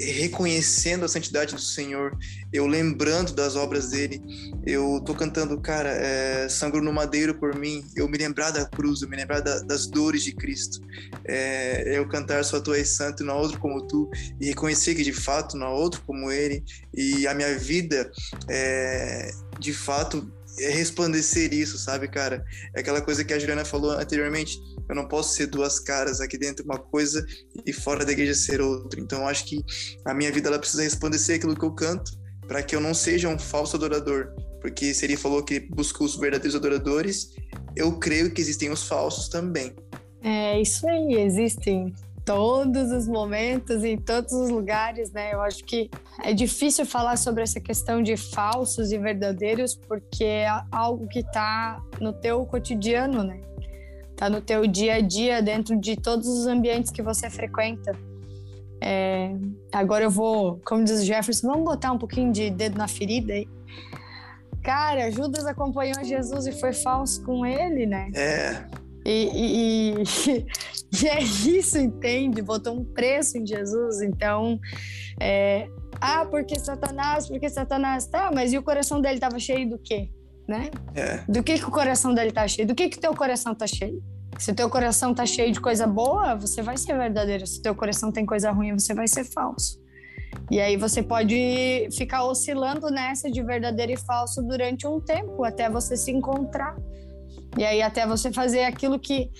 reconhecendo a santidade do Senhor, eu lembrando das obras dele, eu tô cantando, cara, é, sangro no madeiro por mim, eu me lembrar da cruz, eu me lembrar da, das dores de Cristo, é, eu cantar só tu és santo não outro como tu, e reconhecer que de fato não há outro como ele, e a minha vida, é, de fato, resplandecer isso, sabe, cara? É aquela coisa que a Juliana falou anteriormente, eu não posso ser duas caras aqui dentro uma coisa e fora da igreja ser outra. Então acho que a minha vida ela precisa resplandecer aquilo que eu canto para que eu não seja um falso adorador, porque se ele falou que busca os verdadeiros adoradores, eu creio que existem os falsos também. É isso aí, existem todos os momentos, em todos os lugares, né? Eu acho que é difícil falar sobre essa questão de falsos e verdadeiros, porque é algo que está no teu cotidiano, né? Tá no teu dia a dia, dentro de todos os ambientes que você frequenta. É, agora eu vou, como diz o Jefferson, vamos botar um pouquinho de dedo na ferida aí. Cara, Judas acompanhou Jesus e foi falso com ele, né? É. E, e, <laughs> e, é isso, entende? Botou um preço em Jesus. Então, é, ah, porque Satanás, porque Satanás, tá, mas e o coração dele estava cheio do quê? Né? É. Do que, que o coração dele tá cheio? Do que que teu coração tá cheio? Se teu coração tá cheio de coisa boa, você vai ser verdadeiro. Se teu coração tem coisa ruim, você vai ser falso. E aí você pode ficar oscilando nessa de verdadeiro e falso durante um tempo, até você se encontrar. E aí até você fazer aquilo que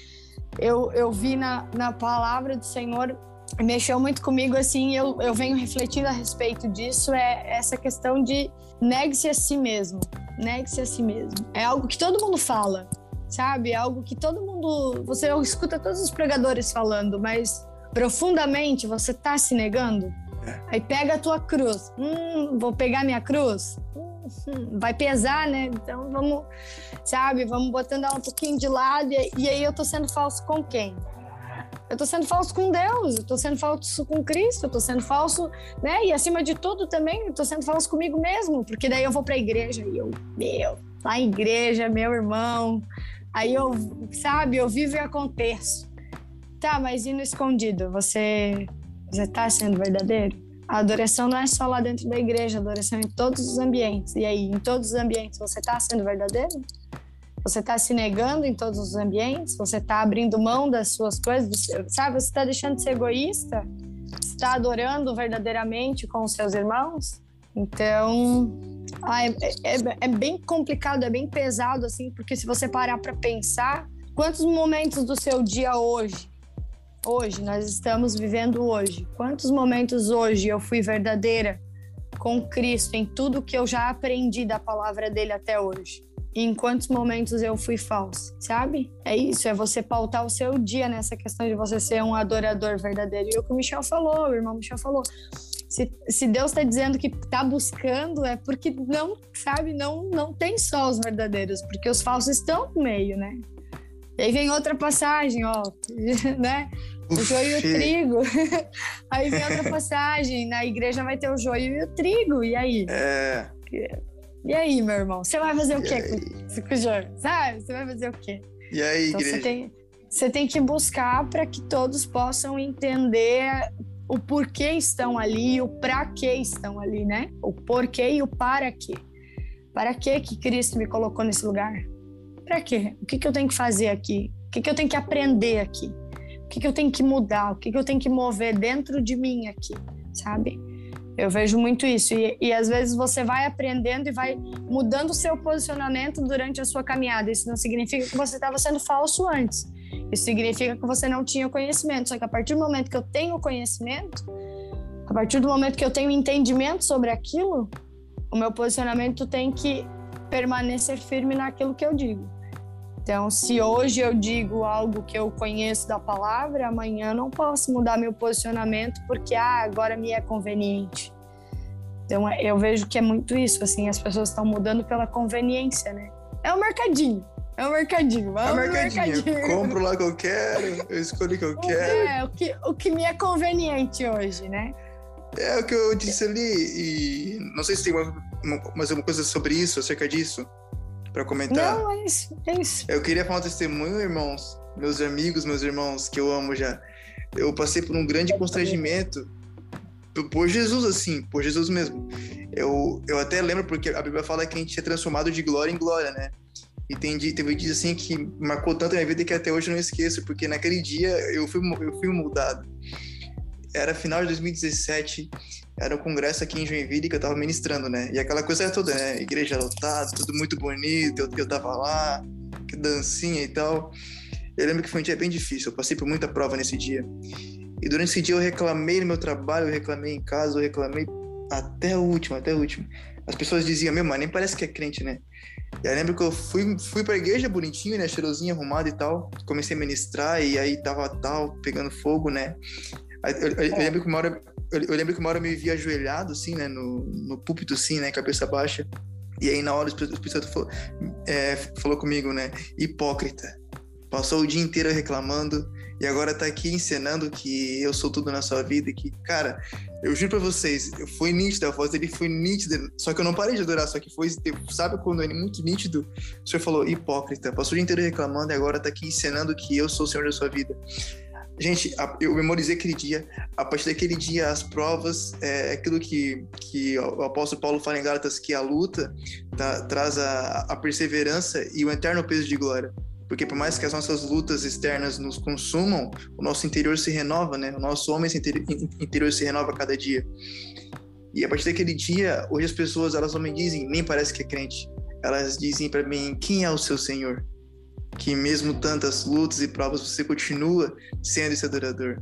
eu, eu vi na, na palavra do Senhor, mexeu muito comigo, assim, eu, eu venho refletindo a respeito disso, é essa questão de negue-se a si mesmo, negue-se a si mesmo. É algo que todo mundo fala, sabe? É algo que todo mundo, você escuta todos os pregadores falando, mas profundamente você tá se negando? É. Aí pega a tua cruz. Hum, vou pegar minha cruz? Hum, vai pesar, né? Então vamos, sabe, vamos botando ela um pouquinho de lado. E, aí eu tô sendo falso com quem? Eu tô sendo falso com Deus, eu tô sendo falso com Cristo, eu tô sendo falso, né? E acima de tudo também, eu tô sendo falso comigo mesmo, porque daí eu vou pra igreja e eu, meu, lá em igreja, meu irmão. Aí eu, sabe, eu vivo e aconteço. Tá, mas e no escondido? Você, você tá sendo verdadeiro? A adoração não é só lá dentro da igreja, a adoração é em todos os ambientes. E aí, em todos os ambientes, você está sendo verdadeiro? Você está se negando em todos os ambientes? Você está abrindo mão das suas coisas? Sabe, você está deixando de ser egoísta? Está adorando verdadeiramente com os seus irmãos? Então, ah, é, é, é, bem complicado, é bem pesado, assim, porque se você parar para pensar, quantos momentos do seu dia hoje hoje, nós estamos vivendo hoje. Quantos momentos hoje eu fui verdadeira com Cristo em tudo que eu já aprendi da palavra dele até hoje? E em quantos momentos eu fui falsa, sabe? É isso, é você pautar o seu dia nessa questão de você ser um adorador verdadeiro. E o que o Michel falou, o irmão Michel falou. Se, se Deus está dizendo que está buscando, é porque não, sabe, não, não tem só os verdadeiros, porque os falsos estão no meio, né? E aí vem outra passagem, ó, <laughs> né? O joio e o trigo. <laughs> aí vem outra passagem, na igreja vai ter o joio e o trigo, e aí? É. E aí, meu irmão? Você vai fazer o quê com, com o joio? Sabe? Você vai fazer o quê? E aí, então, igreja? Você tem, você tem que buscar para que todos possam entender o porquê estão ali e o para que estão ali, né? O porquê e o para quê. Para que que Cristo me colocou nesse lugar? Para quê? O que, que eu tenho que fazer aqui? O que, que eu tenho que aprender aqui? O que, que eu tenho que mudar? O que, que eu tenho que mover dentro de mim aqui, sabe? Eu vejo muito isso. E, e às vezes você vai aprendendo e vai mudando o seu posicionamento durante a sua caminhada. Isso não significa que você estava sendo falso antes. Isso significa que você não tinha conhecimento. Só que a partir do momento que eu tenho conhecimento, a partir do momento que eu tenho entendimento sobre aquilo, o meu posicionamento tem que permanecer firme naquilo que eu digo. Então, se hoje eu digo algo que eu conheço da palavra, amanhã eu não posso mudar meu posicionamento porque ah, agora me é conveniente. Então, eu vejo que é muito isso, assim, as pessoas estão mudando pela conveniência, né? É o um mercadinho. É o um mercadinho. Vamos é o mercadinho. mercadinho. Eu compro lá que eu quero, eu escolho o que eu <laughs> quero. É, o que, o que me é conveniente hoje, né? É o que eu disse ali, e não sei se tem mais uma coisa sobre isso, acerca disso para comentar. Não, é isso, é isso. Eu queria falar um testemunho, irmãos, meus amigos, meus irmãos, que eu amo já. Eu passei por um grande constrangimento por Jesus, assim, por Jesus mesmo. Eu, eu até lembro porque a Bíblia fala que a gente é transformado de glória em glória, né? E tem, teve dias assim que marcou tanto a minha vida que até hoje eu não esqueço, porque naquele dia eu fui, eu fui mudado. Era final de 2017 era um congresso aqui em Joinville que eu tava ministrando, né? E aquela coisa toda, né? Igreja lotada, tudo muito bonito, eu, eu tava lá, que dancinha e tal. Eu lembro que foi um dia bem difícil, eu passei por muita prova nesse dia. E durante esse dia eu reclamei no meu trabalho, eu reclamei em casa, eu reclamei até o último, até o último. As pessoas diziam, meu, mas nem parece que é crente, né? E eu lembro que eu fui, fui pra igreja bonitinho, né? Cheirosinho, arrumado e tal. Comecei a ministrar e aí tava tal, pegando fogo, né? Eu, eu, eu, lembro que uma hora, eu, eu, lembro que uma hora eu me vi ajoelhado, assim, né? No, no púlpito, assim, né? Cabeça baixa. E aí, na hora, o Espírito Santo falou, é, falou comigo, né? Hipócrita. Passou o dia inteiro reclamando e agora tá aqui encenando que eu sou tudo na sua vida. Que, cara, eu juro pra vocês, foi nítido, a voz dele foi nítida. Só que eu não parei de adorar, só que foi, sabe quando é muito nítido? O senhor falou, hipócrita. Passou o dia inteiro reclamando e agora tá aqui encenando que eu sou o senhor da sua vida. Gente, eu memorizei aquele dia. A partir daquele dia, as provas, é aquilo que, que o apóstolo Paulo fala em Gálatas, que a luta tá, traz a, a perseverança e o eterno peso de glória. Porque por mais que as nossas lutas externas nos consumam, o nosso interior se renova, né? O nosso homem interior se renova a cada dia. E a partir daquele dia, hoje as pessoas, elas não me dizem, nem parece que é crente. Elas dizem para mim, quem é o seu Senhor? Que mesmo tantas lutas e provas você continua sendo esse adorador.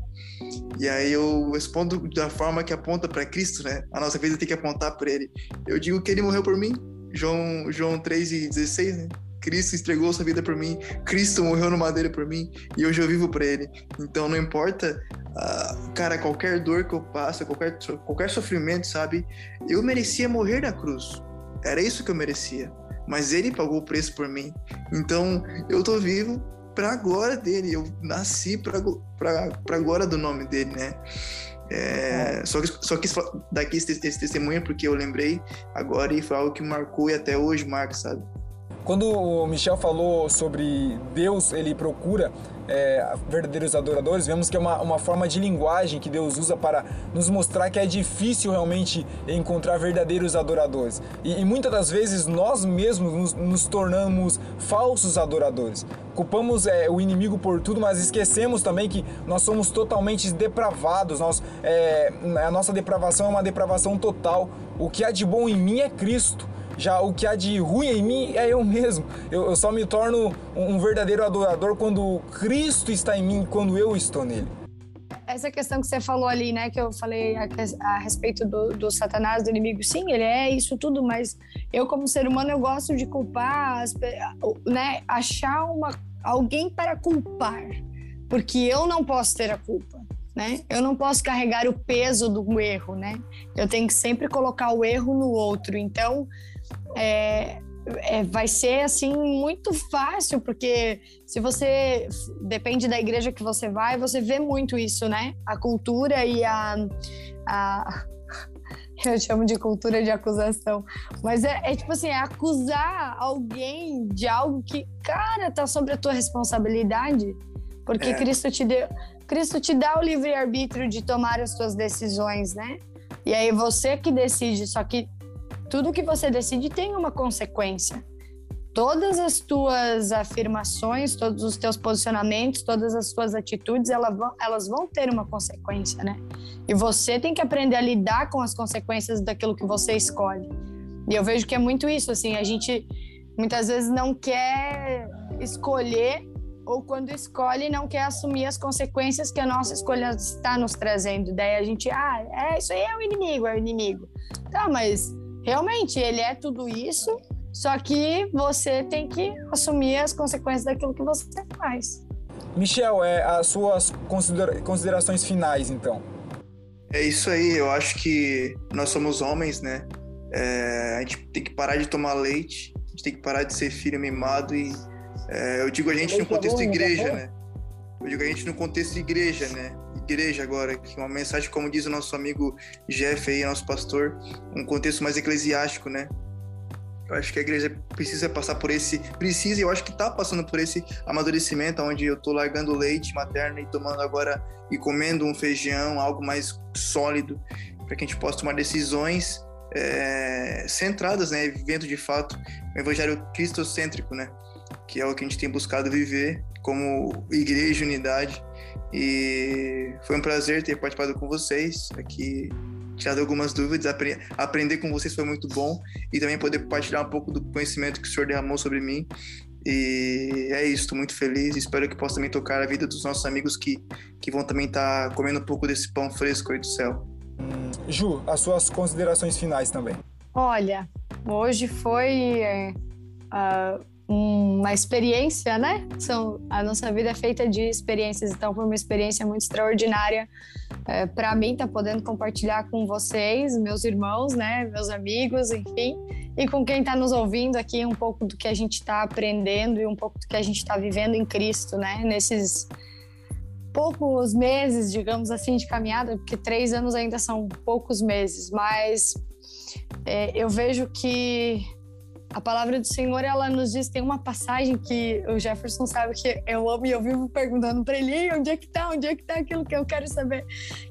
E aí eu respondo da forma que aponta para Cristo, né? A nossa vida tem que apontar para ele. Eu digo que ele morreu por mim. João João 3:16, né? Cristo entregou sua vida por mim, Cristo morreu no madeira por mim e hoje eu vivo para Ele. Então não importa, uh, cara, qualquer dor que eu passo, qualquer, qualquer sofrimento, sabe? Eu merecia morrer na cruz. Era isso que eu merecia mas ele pagou o preço por mim. Então eu tô vivo para a glória dele. Eu nasci para a glória do nome dele, né? É, só, que, só que daqui esse, esse testemunho porque eu lembrei agora e foi algo que marcou e até hoje marca, sabe? Quando o Michel falou sobre Deus, ele procura é, verdadeiros adoradores, vemos que é uma, uma forma de linguagem que Deus usa para nos mostrar que é difícil realmente encontrar verdadeiros adoradores. E, e muitas das vezes nós mesmos nos, nos tornamos falsos adoradores. Culpamos é, o inimigo por tudo, mas esquecemos também que nós somos totalmente depravados. Nós, é, a nossa depravação é uma depravação total. O que há de bom em mim é Cristo. Já o que há de ruim em mim é eu mesmo. Eu, eu só me torno um verdadeiro adorador quando Cristo está em mim, quando eu estou nele essa questão que você falou ali, né, que eu falei a, a respeito do, do, Satanás, do inimigo, sim, ele é isso tudo, mas eu como ser humano eu gosto de culpar, as, né, achar uma alguém para culpar, porque eu não posso ter a culpa, né? Eu não posso carregar o peso do erro, né? Eu tenho que sempre colocar o erro no outro. Então, é, é, vai ser assim muito fácil, porque se você depende da igreja que você vai, você vê muito isso, né? A cultura e a, a <laughs> eu chamo de cultura de acusação, mas é, é, tipo assim, é acusar alguém de algo que, cara, tá sobre a tua responsabilidade, porque é. Cristo te deu, Cristo te dá o livre arbítrio de tomar as suas decisões, né? E aí você que decide, só que tudo que você decide tem uma consequência. todas as tuas afirmações, todos os teus posicionamentos, todas as tuas atitudes, elas vão, elas vão ter uma consequência, né? E você tem que aprender a lidar com as consequências daquilo que você escolhe. E eu vejo que é muito isso, assim, a gente muitas vezes não quer escolher ou quando escolhe não quer assumir as consequências que a nossa escolha está nos trazendo. Daí a gente, ah, é isso aí é o inimigo, é o inimigo. Tá, mas realmente ele é tudo isso, só que você tem que assumir as consequências daquilo que você faz. Michel, é as suas considerações finais, então. É isso aí, eu acho que nós somos homens, né? É, a gente tem que parar de tomar leite, a gente tem que parar de ser filho mimado e é, eu digo a gente no contexto de igreja, né? Eu digo a gente no contexto de igreja, né? Igreja agora, que uma mensagem, como diz o nosso amigo Jeff aí, nosso pastor, um contexto mais eclesiástico, né? Eu acho que a igreja precisa passar por esse, precisa, eu acho que está passando por esse amadurecimento, onde eu estou largando leite materno e tomando agora e comendo um feijão, algo mais sólido, para que a gente possa tomar decisões é, centradas, né, vivendo de fato o evangelho cristocêntrico, né, que é o que a gente tem buscado viver como igreja unidade. E foi um prazer ter participado com vocês aqui tirado algumas dúvidas, apre aprender com vocês foi muito bom e também poder compartilhar um pouco do conhecimento que o senhor derramou sobre mim. E é isso, estou muito feliz. Espero que possa também tocar a vida dos nossos amigos que, que vão também estar tá comendo um pouco desse pão fresco aí do céu. Hum, Ju, as suas considerações finais também. Olha, hoje foi uh, uma experiência, né? São, a nossa vida é feita de experiências, então foi uma experiência muito extraordinária é, para mim estar tá podendo compartilhar com vocês, meus irmãos, né? Meus amigos, enfim, e com quem está nos ouvindo aqui um pouco do que a gente está aprendendo e um pouco do que a gente está vivendo em Cristo, né? Nesses poucos meses, digamos assim, de caminhada, porque três anos ainda são poucos meses, mas é, eu vejo que a palavra do Senhor, ela nos diz, tem uma passagem que o Jefferson sabe que eu amo e eu vivo perguntando para ele, onde é que tá, onde é que tá aquilo que eu quero saber,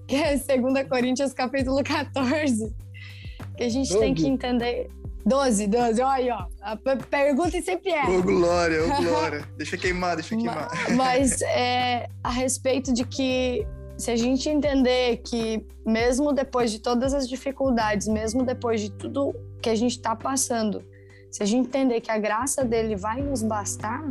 que é 2 Coríntios capítulo 14, que a gente 12. tem que entender... 12, 12, olha aí, ó, a pergunta sempre é... Ô glória, ô glória, deixa queimar, deixa queimar. <laughs> Mas é a respeito de que se a gente entender que mesmo depois de todas as dificuldades, mesmo depois de tudo que a gente está passando, se a gente entender que a graça dele vai nos bastar,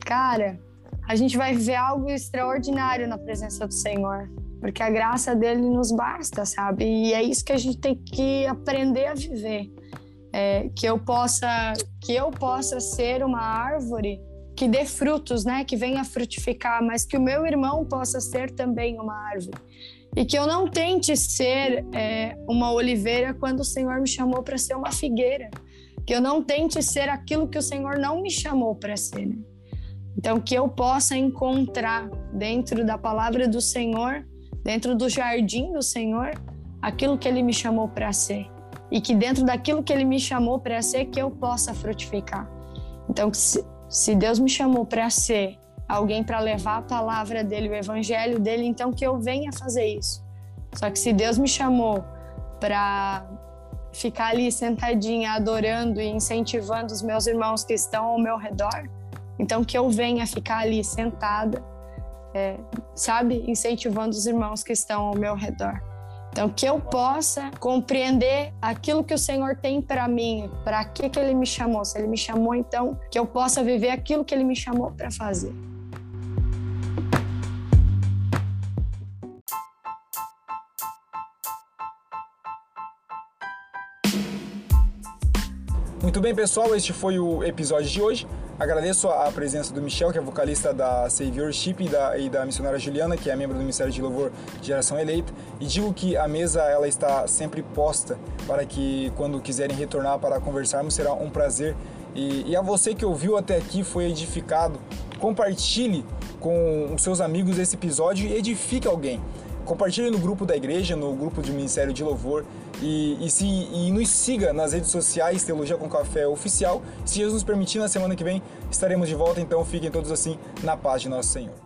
cara, a gente vai viver algo extraordinário na presença do Senhor, porque a graça dele nos basta, sabe? E é isso que a gente tem que aprender a viver. É, que eu possa que eu possa ser uma árvore que dê frutos, né, que venha frutificar, mas que o meu irmão possa ser também uma árvore e que eu não tente ser é, uma oliveira quando o Senhor me chamou para ser uma figueira que eu não tente ser aquilo que o Senhor não me chamou para ser. Né? Então, que eu possa encontrar dentro da palavra do Senhor, dentro do jardim do Senhor, aquilo que Ele me chamou para ser. E que dentro daquilo que Ele me chamou para ser, que eu possa frutificar. Então, se, se Deus me chamou para ser alguém para levar a palavra dele, o evangelho dele, então que eu venha fazer isso. Só que se Deus me chamou para ficar ali sentadinha, adorando e incentivando os meus irmãos que estão ao meu redor. Então, que eu venha ficar ali sentada, é, sabe, incentivando os irmãos que estão ao meu redor. Então, que eu possa compreender aquilo que o Senhor tem para mim, para que, que Ele me chamou. Se Ele me chamou, então, que eu possa viver aquilo que Ele me chamou para fazer. Muito bem, pessoal, este foi o episódio de hoje. Agradeço a presença do Michel, que é vocalista da Saviorship, e da, e da missionária Juliana, que é membro do Ministério de Louvor Geração Eleita. E digo que a mesa ela está sempre posta para que, quando quiserem retornar para conversarmos, será um prazer. E, e a você que ouviu até aqui, foi edificado, compartilhe com os seus amigos esse episódio e edifique alguém. Compartilhe no grupo da igreja, no grupo do Ministério de Louvor e, e, se, e nos siga nas redes sociais, Teologia com Café Oficial. Se Jesus nos permitir, na semana que vem estaremos de volta, então fiquem todos assim na paz de nosso Senhor.